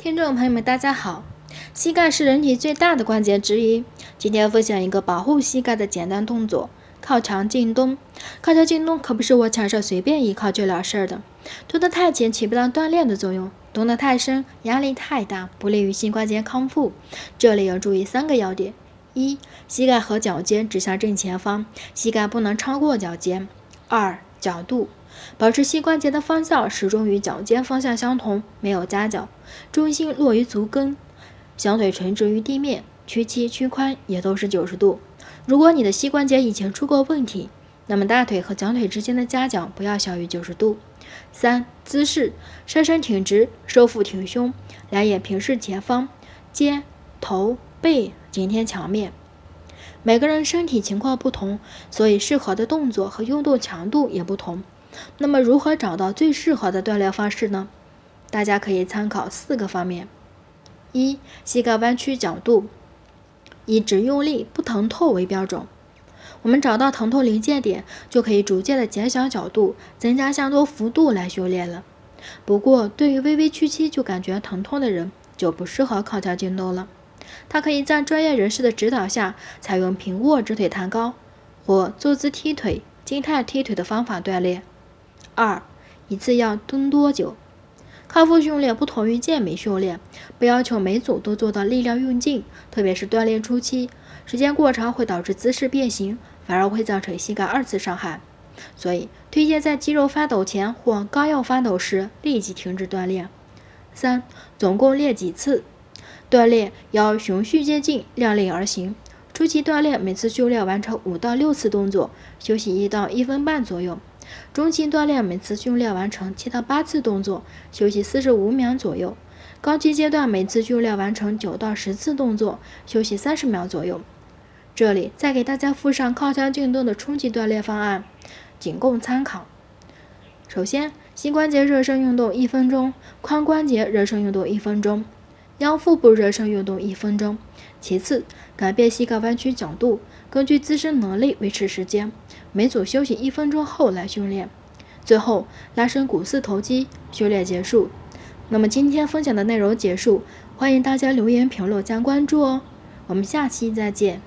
听众朋友们，大家好。膝盖是人体最大的关节之一。今天分享一个保护膝盖的简单动作——靠墙静蹲。靠墙静蹲可不是我墙上随便一靠就了事儿的。蹲得太浅起不到锻炼的作用，蹲得太深压力太大，不利于膝关节康复。这里要注意三个要点：一、膝盖和脚尖指向正前方，膝盖不能超过脚尖；二、角度。保持膝关节的方向始终与脚尖方向相同，没有夹角，重心落于足跟，小腿垂直于地面，屈膝屈髋也都是九十度。如果你的膝关节以前出过问题，那么大腿和小腿之间的夹角不要小于九十度。三、姿势：上身挺直，收腹挺胸，两眼平视前方，肩、头、背紧贴墙面。每个人身体情况不同，所以适合的动作和运动强度也不同。那么，如何找到最适合的锻炼方式呢？大家可以参考四个方面：一、膝盖弯曲角度，以只用力不疼痛为标准。我们找到疼痛临界点，就可以逐渐的减小角度，增加相多幅度来训练了。不过，对于微微屈膝就感觉疼痛的人，就不适合靠墙进洞了。他可以在专业人士的指导下，采用平卧直腿弹高或坐姿踢腿、静态踢腿的方法锻炼。二，一次要蹲多久？康复训练不同于健美训练，不要求每组都做到力量用尽，特别是锻炼初期，时间过长会导致姿势变形，反而会造成膝盖二次伤害。所以，推荐在肌肉发抖前或刚要发抖时立即停止锻炼。三，总共练几次？锻炼要循序渐进，量力而行。初期锻炼每次训练完成五到六次动作，休息一到一分半左右。中期锻炼每次训练完成七到八次动作，休息四十五秒左右；高级阶段每次训练完成九到十次动作，休息三十秒左右。这里再给大家附上靠墙运动的初级锻炼方案，仅供参考。首先，膝关节热身运动一分钟，髋关节热身运动一分钟，腰腹部热身运动一分钟。其次，改变膝盖弯曲角度，根据自身能力维持时间。每组休息一分钟后来训练，最后拉伸股四头肌，训练结束。那么今天分享的内容结束，欢迎大家留言评论加关注哦，我们下期再见。